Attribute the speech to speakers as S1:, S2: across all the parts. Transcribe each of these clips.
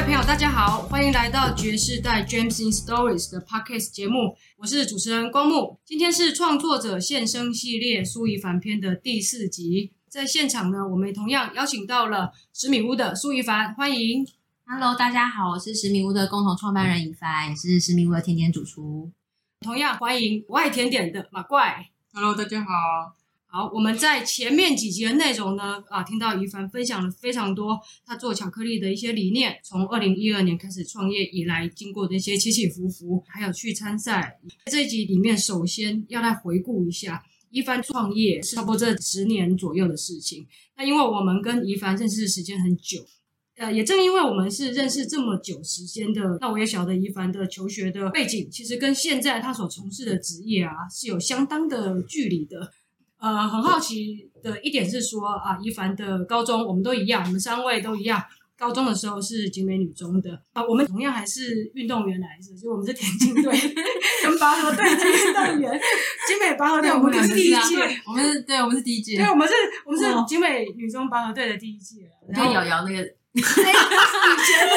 S1: 位朋友，大家好，欢迎来到爵士代 James in Stories 的 Podcast 节目，我是主持人光木。今天是创作者现身系列苏一凡篇的第四集，在现场呢，我们同样邀请到了十米屋的苏一凡，欢迎。
S2: Hello，大家好，我是十米屋的共同创办人以帆，也是十米屋的甜点主厨。
S1: 同样欢迎我爱甜点的马怪。
S3: Hello，大家好。
S1: 好，我们在前面几集的内容呢，啊，听到以帆分享了非常多他做巧克力的一些理念，从二零一二年开始创业以来，经过的一些起起伏伏，还有去参赛。这一集里面，首先要来回顾一下一帆创业是差不多这十年左右的事情。那因为我们跟以帆认识的时间很久，呃，也正因为我们是认识这么久时间的，那我也晓得以帆的求学的背景，其实跟现在他所从事的职业啊是有相当的距离的。呃，很好奇的一点是说啊，一凡的高中我们都一样，我们三位都一样。高中的时候是景美女中的啊，我们同样还是运动员来着，就我们是田径队 跟拔河队的运动员。景美拔河队我们是第一届，
S2: 我们是对，我们是第一届，
S1: 对，我们是我们是景美女中拔河队的第一届。
S2: 然后瑶瑶那个，以前
S1: 的。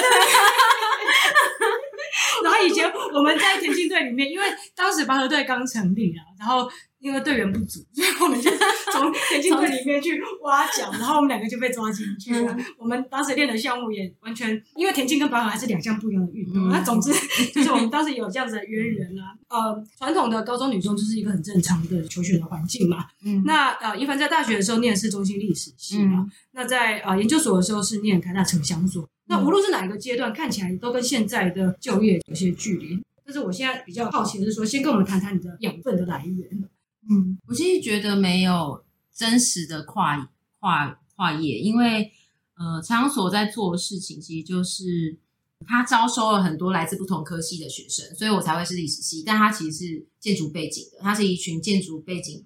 S1: 然后以前我们在田径队里面，因为当时拔河队刚成立啊，然后。因为队员不足，所以我们就从田径队里面去挖角，然后我们两个就被抓进去了。我们当时练的项目也完全，因为田径跟拔河还是两项不一样的运动。那总之就是我们当时有这样子的渊源啊。呃，传统的高中女中就是一个很正常的求学的环境嘛。嗯。那呃，一凡在大学的时候念的是中心历史系嘛。那在呃研究所的时候是念台大城乡所。那无论是哪一个阶段，看起来都跟现在的就业有些距离。但是我现在比较好奇的是说，先跟我们谈谈你的养分的来源。
S2: 嗯，我其实觉得没有真实的跨跨跨业，因为呃，场所在做的事情其实就是他招收了很多来自不同科系的学生，所以我才会是历史系，但他其实是建筑背景的，他是一群建筑背景、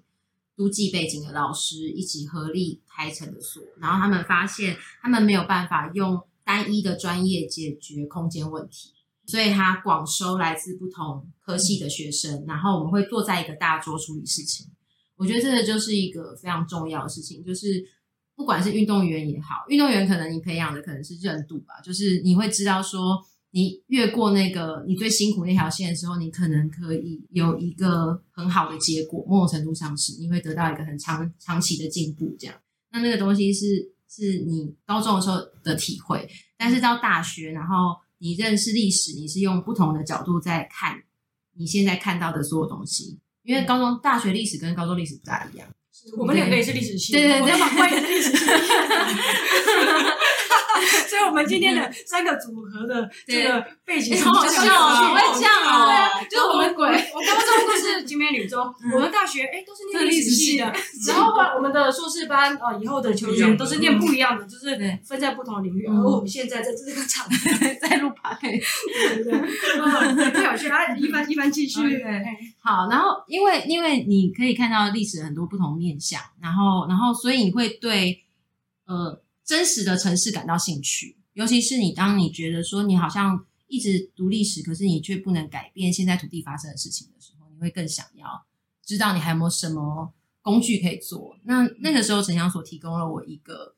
S2: 都记背景的老师一起合力开成的所，然后他们发现他们没有办法用单一的专业解决空间问题。所以他广收来自不同科系的学生，然后我们会坐在一个大桌处理事情。我觉得这个就是一个非常重要的事情，就是不管是运动员也好，运动员可能你培养的可能是韧度吧，就是你会知道说，你越过那个你最辛苦那条线的时候，你可能可以有一个很好的结果，某种程度上是你会得到一个很长长期的进步。这样，那那个东西是是你高中的时候的体会，但是到大学，然后。你认识历史，你是用不同的角度在看你现在看到的所有东西，因为高中、大学历史跟高中历史不大一样。
S1: 我们两个也是历史系，
S2: 对对对，我
S1: 把怪也是历史系。所以，我们今天的三个组合的这个背景
S2: 好好笑哦，会这样啊，
S1: 就是我们鬼，我高中都是金美女中，我们大学哎都是念历史系的，然后我们的硕士班哦，以后的求学都是念不一样的，就是分在不同的领域。而我们现在在这个场 在录 podcast，对对对，太有趣了。以帆，以帆继续。
S2: 好，然后因为因为你可以看到历史很多不同面向，然后然后所以你会对。呃。真实的城市感到兴趣，尤其是你当你觉得说你好像一直读历史，可是你却不能改变现在土地发生的事情的时候，你会更想要知道你还有没有什么工具可以做。那那个时候城乡所提供了我一个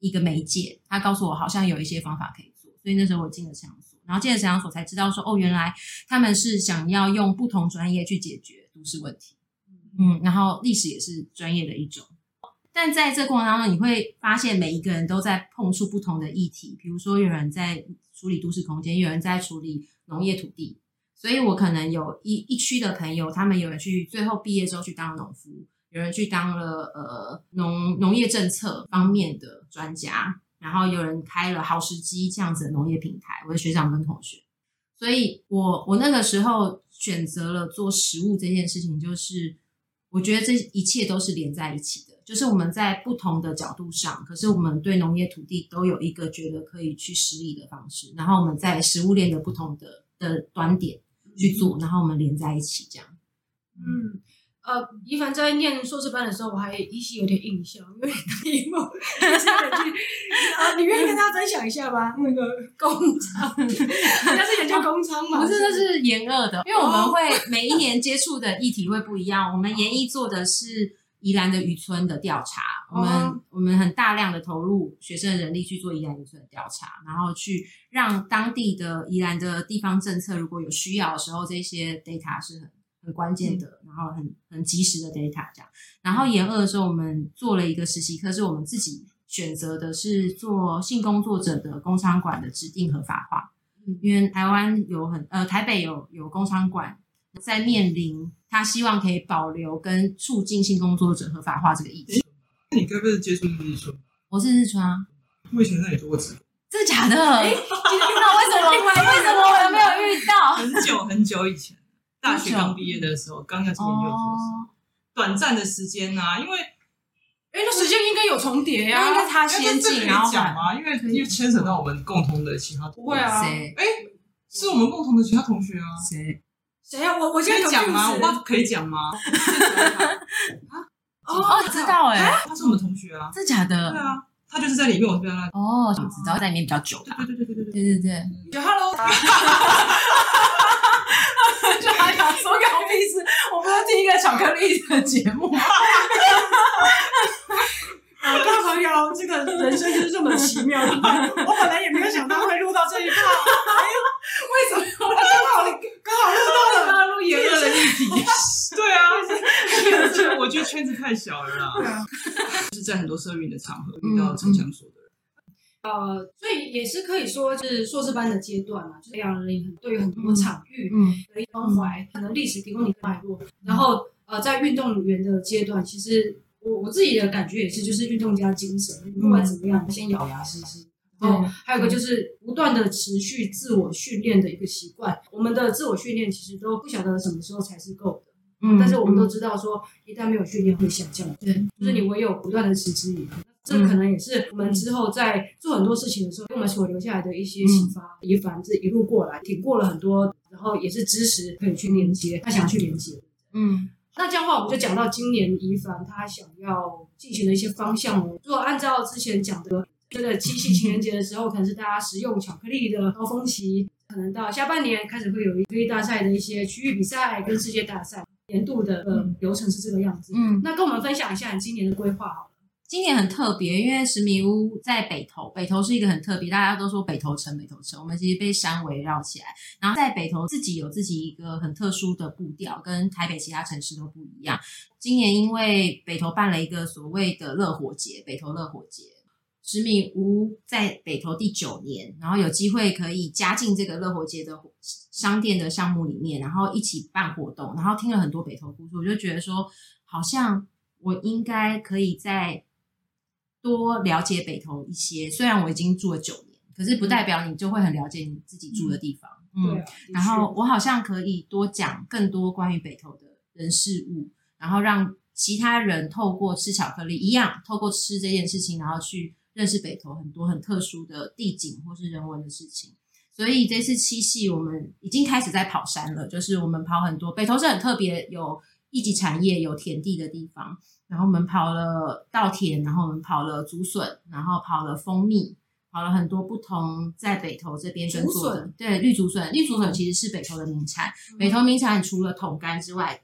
S2: 一个媒介，他告诉我好像有一些方法可以做，所以那时候我进了城乡所，然后进了城乡所才知道说哦，原来他们是想要用不同专业去解决都市问题，嗯，然后历史也是专业的一种。但在这过程当中，你会发现每一个人都在碰触不同的议题，比如说有人在处理都市空间，有人在处理农业土地。所以我可能有一一区的朋友，他们有人去最后毕业之后去当农夫，有人去当了呃农农业政策方面的专家，然后有人开了好时机这样子的农业平台。我的学长跟同学，所以我我那个时候选择了做食物这件事情，就是我觉得这一切都是连在一起的。就是我们在不同的角度上，可是我们对农业土地都有一个觉得可以去施力的方式，然后我们在食物链的不同的的端点去做，然后我们连在一起这样。
S1: 嗯。呃，一凡在念硕士班的时候，我还依稀有点印象，因为你愿意跟大家分享一下吗？那个工厂，那是研究工厂嘛？
S2: 不是，那是研二的，因为我们会每一年接触的议题会不一样。我们研一做的是。宜兰的渔村的调查，我们、哦、我们很大量的投入学生的人力去做宜兰渔村的调查，然后去让当地的宜兰的地方政策如果有需要的时候，这些 data 是很很关键的，嗯、然后很很及时的 data 这样。然后研二的时候，我们做了一个实习课，是我们自己选择的是做性工作者的工商管的指定合法化，嗯、因为台湾有很呃台北有有工商管。在面临他希望可以保留跟促进性工作者合法化这个议题。
S3: 你该不是接触日春？
S2: 我是日川啊。
S3: 我以前在那里做过职。
S2: 真的假的？哎，今天遇到为什么？为什么我有没有遇到？
S3: 很久很久以前，大学刚毕业的时候，刚要进研究所，短暂的时间呐，因为
S1: 哎，那时间应该有重叠呀，
S2: 应该他先进，然后
S3: 讲吗？因为因为牵扯到我们共同的其他同学。
S1: 不会啊，
S3: 哎，是我们共同的其他同学啊。
S2: 谁？
S1: 谁呀？我我现在
S3: 讲吗？我爸可以讲吗？
S2: 啊哦，知道哎，
S3: 他是我们同学啊，
S2: 真假的？
S3: 对啊，他就是在里面，我这边那
S2: 哦，想知道在里面比较久的，
S3: 对对对对对
S2: 对对对
S1: 对。Hello，
S2: 就还想说个屁事，我不是听一个巧克力的节目。
S1: 啊，各位朋友，这个人生就是这么奇妙。我本来也没有想到会录到这一趴，哎呦，为什么？刚好刚好录到了，刚刚录研二的议题。
S3: 对啊，圈子我觉得圈子太小了啦。对啊，就是在很多社运的场合遇到城乡所的人。
S1: 呃，所以也是可以说，是硕士班的阶段嘛，就培养了你对于很多场域的一关怀，可能历史提供你的脉络。然后呃，在运动员的阶段，其实。我我自己的感觉也是，就是运动加精神，不管怎么样，先咬牙试试。然后还有一个就是不断的持续自我训练的一个习惯。我们的自我训练其实都不晓得什么时候才是够的，嗯，但是我们都知道说，一旦没有训练会下降，对，就是你唯有不断的持之以恒。这可能也是我们之后在做很多事情的时候，给我们所留下来的一些启发。也反正一路过来，挺过了很多，然后也是知识可以去连接，他想去连接，嗯。那这样的话，我们就讲到今年宜凡他想要进行的一些方向哦。如果按照之前讲的，这个七夕情人节的时候，可能是大家食用巧克力的高峰期，可能到下半年开始会有一个大赛的一些区域比赛跟世界大赛，年度的呃流程是这个样子。嗯，那跟我们分享一下你今年的规划好了。
S2: 今年很特别，因为十米屋在北投，北投是一个很特别，大家都说北投城，北投城，我们其实被山围绕起来。然后在北投自己有自己一个很特殊的步调，跟台北其他城市都不一样。今年因为北投办了一个所谓的乐活节，北投乐活节，十米屋在北投第九年，然后有机会可以加进这个乐活节的商店的项目里面，然后一起办活动，然后听了很多北投故事，我就觉得说，好像我应该可以在。多了解北投一些，虽然我已经住了九年，可是不代表你就会很了解你自己住的地方。嗯，嗯，然后我好像可以多讲更多关于北投的人事物，然后让其他人透过吃巧克力一样，透过吃这件事情，然后去认识北投很多很特殊的地景或是人文的事情。所以这次七夕我们已经开始在跑山了，就是我们跑很多，北投是很特别，有一级产业，有田地的地方。然后我们跑了稻田，然后我们跑了竹笋，然后跑了蜂蜜，跑了很多不同在北投这边耕作的。对，绿竹笋，绿竹笋其实是北投的名产。嗯、北投名产除了桶干之外，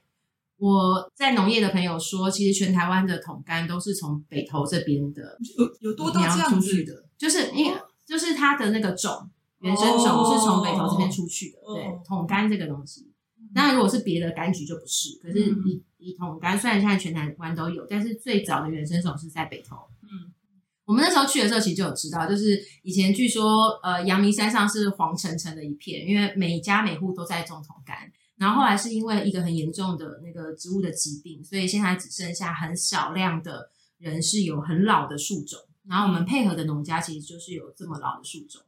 S2: 我在农业的朋友说，其实全台湾的桶干都是从北投这边的
S3: 有有多到这样子
S2: 的，就是因为就是它的那个种原生种是从北投这边出去的。哦、对，桶干这个东西。当然，如果是别的柑橘就不是。可是以以桶柑，虽然现在全台湾都有，但是最早的原生种是在北投。嗯，我们那时候去的时候，其实就有知道，就是以前据说，呃，阳明山上是黄澄澄的一片，因为每家每户都在种桶柑。然后后来是因为一个很严重的那个植物的疾病，所以现在只剩下很少量的人是有很老的树种。然后我们配合的农家其实就是有这么老的树种。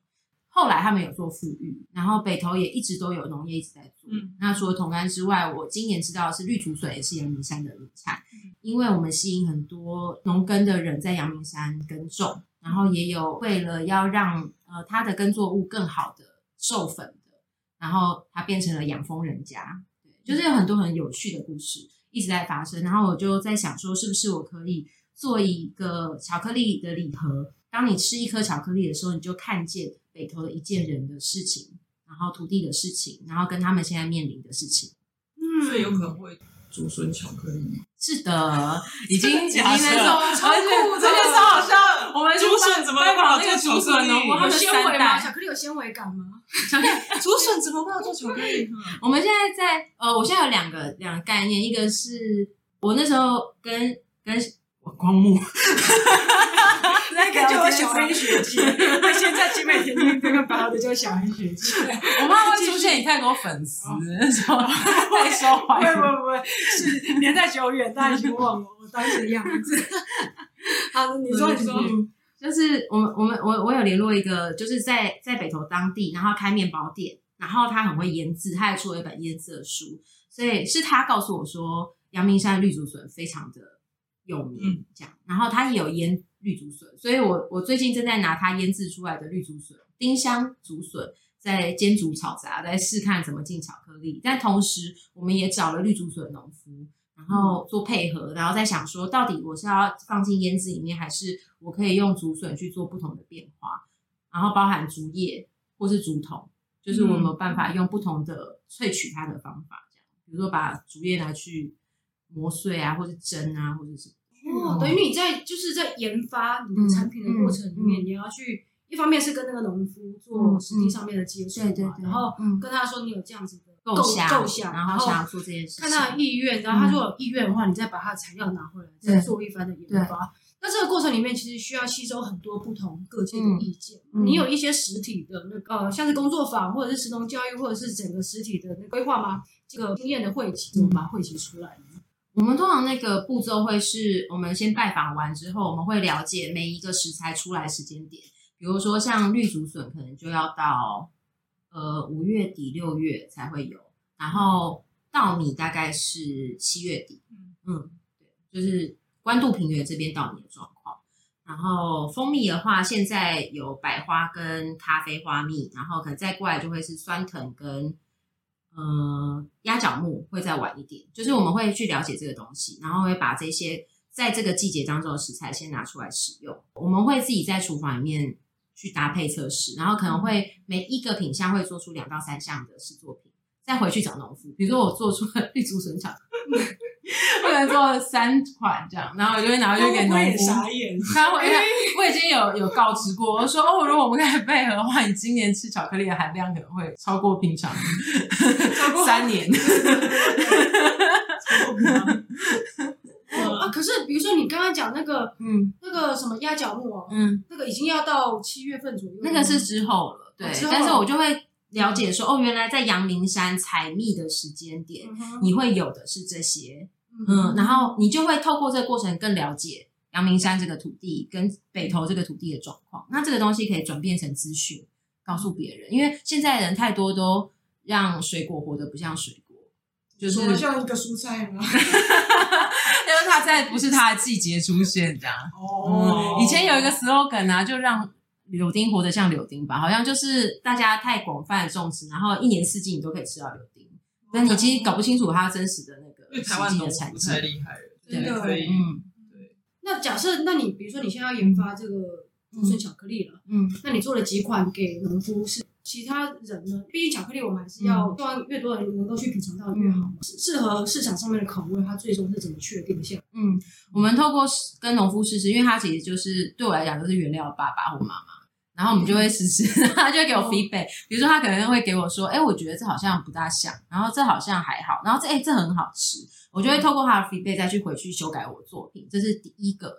S2: 后来他们有做富裕，然后北投也一直都有农业一直在做。嗯、那除了同安之外，我今年知道的是绿土笋也是阳明山的名产，嗯、因为我们吸引很多农耕的人在阳明山耕种，然后也有为了要让呃他的耕作物更好的授粉的，然后它变成了养蜂人家，对，就是有很多很有趣的故事一直在发生。然后我就在想说，是不是我可以做一个巧克力的礼盒？当你吃一颗巧克力的时候，你就看见。北投的一件人的事情，然后土地的事情，然后跟他们现在面临的事情，
S3: 嗯，所以有可能会竹笋巧克力。
S2: 是的，已经已经
S3: 假设
S2: 那种
S1: 超酷
S2: 这件超好笑。我们
S3: 竹笋怎么有办法做巧克力？
S1: 有
S2: 有
S1: 纤维吗？巧克力有纤维感
S2: 吗？
S3: 竹笋怎么办法做巧克力？
S2: 我们现在在呃，我现在有两个两个概念，一个是我那时候跟跟光木。
S1: 那个叫小黑学姐，我现在集美甜甜这个包的叫小黑学姐。
S2: 我怕会出现你太多粉丝，说太受欢迎。
S1: 不不不，是年代久远，大家已经忘了我当时的样子。好，你说你说，
S2: 就是我们我们我我有联络一个，就是在在北投当地，然后开面包店，然后他很会腌制，他还出了一本腌制的书，所以是他告诉我说，阳明山绿竹笋非常的有名，这样，然后他也有腌。绿竹笋，所以我我最近正在拿它腌制出来的绿竹笋、丁香竹笋，在煎煮炒炸，在试看怎么进巧克力。但同时，我们也找了绿竹笋农夫，然后做配合，然后再想说，到底我是要放进腌制里面，还是我可以用竹笋去做不同的变化？然后包含竹叶或是竹筒，就是我们有办法用不同的萃取它的方法，这样，比如说把竹叶拿去磨碎啊，或是蒸啊，或者是。
S1: 哦，等于你在就是在研发你的产品的过程里面，嗯嗯、你要去一方面是跟那个农夫做实际上面的接触，对对、对、然后跟他说你有这样子的构构想，构想，然后想要做这件事，看他的意愿，然后他如果有意愿的话，你再把他的材料拿回来，再做一番的研发。那这个过程里面其实需要吸收很多不同各界的意见。嗯、你有一些实体的那个，像是工作坊，或者是实农教育，或者是整个实体的那规划吗？这个经验的汇集，怎么把它汇集出来。呢？
S2: 我们通常那个步骤会是，我们先拜访完之后，我们会了解每一个食材出来时间点。比如说像绿竹笋，可能就要到呃五月底六月才会有，然后稻米大概是七月底，嗯，对，就是关渡平原这边稻米的状况。然后蜂蜜的话，现在有百花跟咖啡花蜜，然后可能再过来就会是酸藤跟。呃，鸭脚木会再晚一点，就是我们会去了解这个东西，然后会把这些在这个季节当中的食材先拿出来使用。我们会自己在厨房里面去搭配测试，然后可能会每一个品相会做出两到三项的试作品，再回去找农夫。比如说我做出了 绿竹笋巧克力，我能做三款这样，然后我就会拿回去给农夫。
S1: 傻眼，
S2: 他会，我已经有有告知过，我说哦，如果我们可以配合的话，你今年吃巧克力的含量可能会超过平常三年。
S1: 啊，可是比如说你刚刚讲那个，嗯，那个什么鸭脚木哦，嗯，那个已经要到七月份左右，
S2: 那个是之后了，对，但是我就会。了解说哦，原来在阳明山采蜜的时间点，嗯、你会有的是这些，嗯，嗯，然后你就会透过这个过程更了解阳明山这个土地跟北投这个土地的状况。那这个东西可以转变成资讯，告诉别人，因为现在人太多都让水果活得不像水果，就是
S1: 像一个蔬菜吗？
S2: 因为它在不是它的季节出现这样。哦、嗯，以前有一个 slogan 啊，就让。柳丁活得像柳丁吧，好像就是大家太广泛的种植，然后一年四季你都可以吃到柳丁，但你其实搞不清楚它真实的那个实际的产值。
S3: 太厉害了，
S1: 真的。
S3: 对，
S1: 嗯，对。那假设，那你比如说你现在要研发这个竹笋巧克力了，嗯，那你做了几款给农夫是？其他人呢？毕竟巧克力我们还是要希望越多人能够去品尝到越好嘛。适合市场上面的口味，它最终是怎么确定下？
S2: 嗯，我们透过跟农夫试试，因为他其实就是对我来讲就是原料爸爸或妈妈。然后我们就会试试，他就会给我 feedback。比如说，他可能会给我说：“哎，我觉得这好像不大像，然后这好像还好，然后这哎这很好吃。”我就会透过他的 feedback 再去回去修改我作品。这是第一个，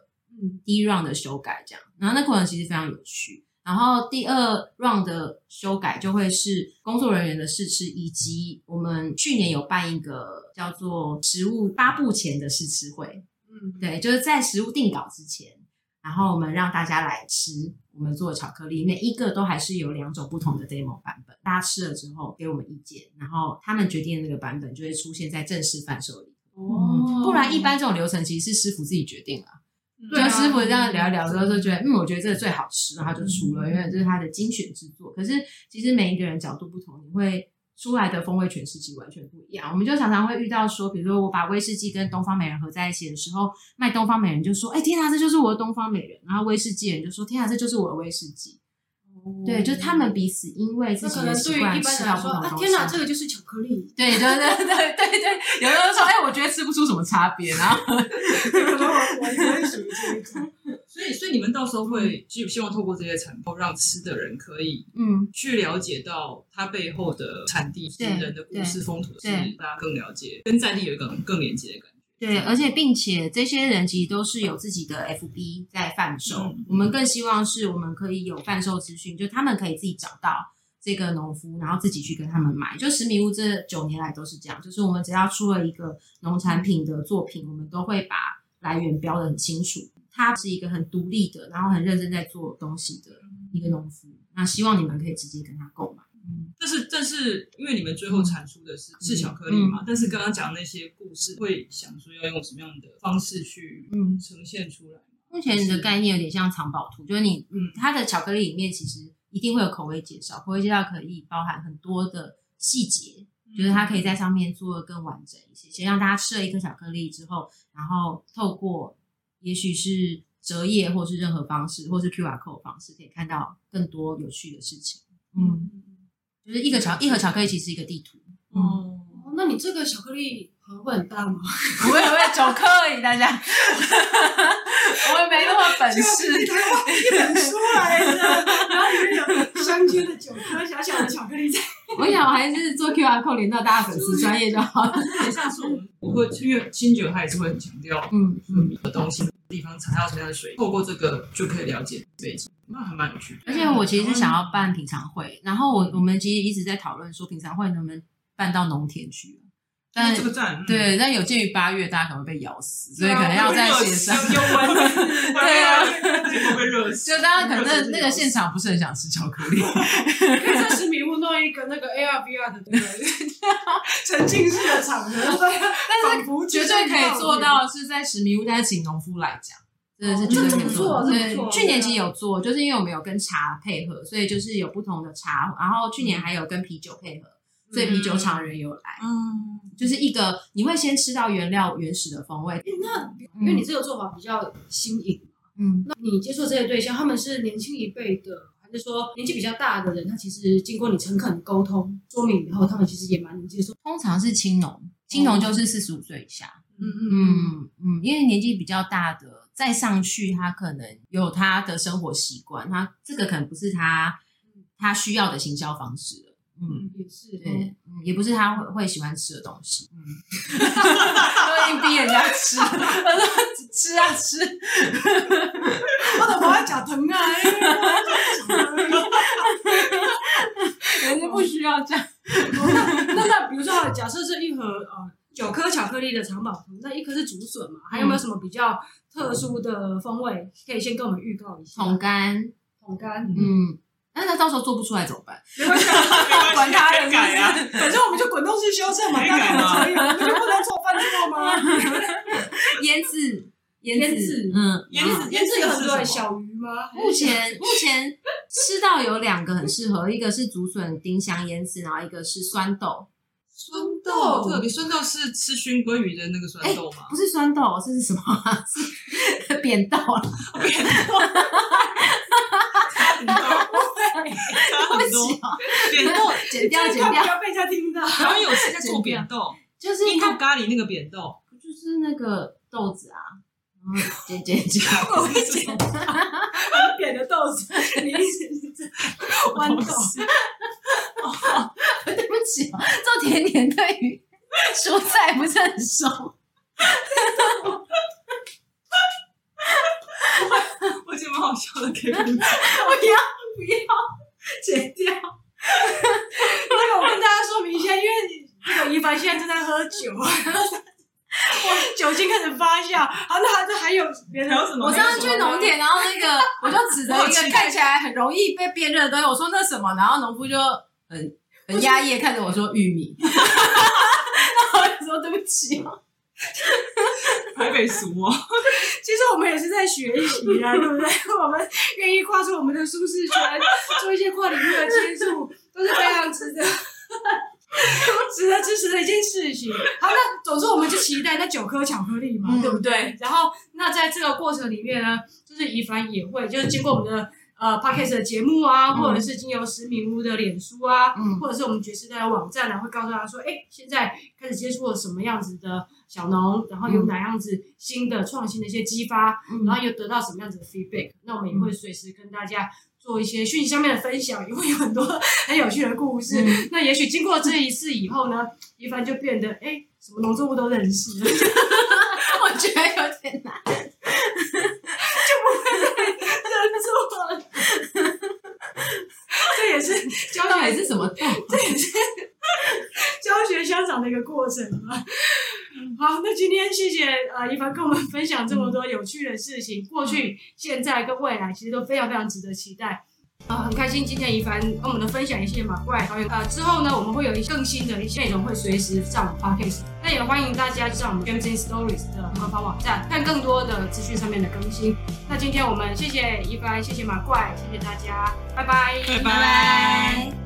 S2: 嗯，第一 round 的修改这样。然后那过程其实非常有趣。然后第二 round 的修改就会是工作人员的试吃，以及我们去年有办一个叫做食物发布前的试吃会。嗯，对，就是在食物定稿之前。然后我们让大家来吃我们做的巧克力，每一个都还是有两种不同的 demo 版本。大家吃了之后给我们意见，然后他们决定的那个版本就会出现在正式贩售里。哦，不然一般这种流程其实是师傅自己决定了。对啊，就师傅这样聊一聊之后，就觉得嗯，我觉得这个最好吃，然后就出了，因为这是他的精选之作。可是其实每一个人角度不同，你会。出来的风味诠释其实完全不一样，我们就常常会遇到说，比如说我把威士忌跟东方美人合在一起的时候，卖东方美人就说：“哎，天啊，这就是我的东方美人。”然后威士忌人就说：“天啊，这就是我的威士忌。”对，就是他们彼此因为自己的习惯吃到不同东西。
S1: 天哪，这个就是巧克力。
S2: 对对对对对对，有的人说，哎，我觉得吃不出什么差别，然后 我
S3: 属于这一种。所以，所以你们到时候会就希望透过这些产品，让吃的人可以嗯去了解到它背后的产地、人的故事、风土，是大家更了解，跟在地有一个更连接的感觉。
S2: 对，而且并且这些人其实都是有自己的 FB 在贩售。嗯、我们更希望是我们可以有贩售资讯，就他们可以自己找到这个农夫，然后自己去跟他们买。就十米屋这九年来都是这样，就是我们只要出了一个农产品的作品，我们都会把来源标的很清楚。他是一个很独立的，然后很认真在做东西的一个农夫。那希望你们可以直接跟他购买。
S3: 嗯，但是但是，因为你们最后产出的是是巧克力嘛，嗯、但是刚刚讲那些故事，会想说要用什么样的方式去嗯。呈现出来？
S2: 目前你的概念有点像藏宝图，就是你嗯，它的巧克力里面其实一定会有口味介绍，口味介绍可以包含很多的细节，就是它可以在上面做得更完整一些，先让大家吃了一颗巧克力之后，然后透过也许是折页或是任何方式，或是 QR code 方式，可以看到更多有趣的事情，嗯。就是一个巧一盒巧克力，其实是一个地图。
S1: 哦，那你这个巧克力盒会很大吗？
S2: 不会不会，九颗而已，大家。我也没那么本事。
S1: 一本书来的，然后里面有相间的九颗小小的巧克力在。
S2: 我想我还是做 QR code 连到大家粉丝专业就好了。
S3: 等一下说，我会 因为清酒它也是会很强调嗯嗯的东西地方产要什么样的水，透过这个就可以了解背景。那还蛮有趣的，
S2: 而且我其实是想要办品尝会，然后我我们其实一直在讨论说品尝会能不能办到农田去，但
S3: 这个站
S2: 对，但有鉴于八月大家可能会被咬死，所以可能要在线上。
S3: 对啊，
S2: 就大家可能那那个现场不是很想吃巧克力，
S1: 可以在食米屋弄一个那个 AR VR 的那个 沉浸式的场合，但
S2: 是绝对可以做到是在食米屋，但是请农夫来讲。真的是绝对没错，对，去年其实有做，就是因为我们有跟茶配合，所以就是有不同的茶。然后去年还有跟啤酒配合，所以啤酒厂人有来。嗯，就是一个你会先吃到原料原始的风味。
S1: 那因为你这个做法比较新颖，嗯，那你接触这些对象，他们是年轻一辈的，还是说年纪比较大的人？他其实经过你诚恳沟通说明以后，他们其实也蛮能接受。
S2: 通常是青农，青农就是四十五岁以下。嗯嗯嗯嗯，因为年纪比较大的。再上去，他可能有他的生活习惯，他这个可能不是他他需要的行销方式了。
S1: 嗯，也是，
S2: 对，嗯，也不是他会会喜欢吃的东西。嗯，都硬逼人家吃，他说吃啊吃，
S1: 我怎么还假疼啊？
S2: 人家不需要这样。
S1: 那那比如说，假设是一盒呃九颗巧克力的藏宝图，那一颗是竹笋嘛？还有没有什么比较？特殊的风味，可以先跟我们预告一下。
S2: 桶干，
S1: 桶干，
S2: 嗯，那那到时候做不出来怎么办？
S3: 没关系，管他的，改啊。
S1: 反正我们就滚动式修正嘛，当然可以。我们就不能做犯错吗？
S2: 腌制，腌制，
S1: 嗯，腌制，腌制有很多小鱼吗？
S2: 目前目前吃到有两个很适合，一个是竹笋丁香腌制，然后一个是酸豆。
S3: 酸豆，特别酸豆是吃熏鲑鱼的那个酸豆吗？
S2: 不是酸豆，这是什么？是扁豆啊！
S3: 扁豆，扁豆，差很多。扁豆，
S2: 剪掉，剪掉，不
S1: 要被人家听到。
S3: 然后有谁在做扁豆？
S2: 就是
S3: 印度咖喱那个扁豆，
S2: 就是那个豆子啊。然后剪剪剪，
S1: 我会剪很扁的豆子，你一直是豌豆？
S2: 对不起，做甜点对于蔬菜不是很熟。
S3: 我觉得蛮好笑的，可以不要
S1: 不要剪掉。那个我跟大家说明一下，因为这个一凡现在正在喝酒，我 酒精开始发酵。好，那还这还有别的什么？
S2: 我上次去农田，然后那个我就指着一个 看起来很容易被辨认的东西，我说那什么，然后农夫就很。很压抑看着我说玉米，那我说对不起哦，
S3: 台北俗哦。
S1: 其实我们也是在学习啊，对不对？我们愿意跨出我们的舒适圈，做一些跨领域的接触，都是非常值得、值得支持的一件事情。好，那总之我们就期待那九颗巧克力嘛，嗯、对不对？然后那在这个过程里面呢，就是怡凡也会，就是经过我们的。呃 Podcast 的节目啊，嗯、或者是经由十米屋的脸书啊，嗯、或者是我们爵士代的网站啊，会告诉他说，哎，现在开始接触了什么样子的小农，然后有哪样子新的创新的一些激发，嗯、然后又得到什么样子的 feedback，那我们也会随时跟大家做一些讯息上面的分享，也会有很多很有趣的故事。嗯、那也许经过这一次以后呢，一帆就变得哎，什么农作物都认识了。
S2: 我觉得有点难，
S1: 就不会再认错了。这也是教学
S2: 也是什么？这也
S1: 是教学相长的一个过程嘛。好，那今天谢谢呃一帆跟我们分享这么多有趣的事情，过去、现在跟未来其实都非常非常值得期待。啊、呃，很开心今天一帆跟我们的分享，一些马怪导演。呃，之后呢，我们会有一些更新的一些内容，会随时上 podcast。那也欢迎大家上我们 in Stories 的官方网站，看更多的资讯上面的更新。那今天我们谢谢一帆，谢谢马怪，谢谢大家，拜拜，
S3: 拜拜。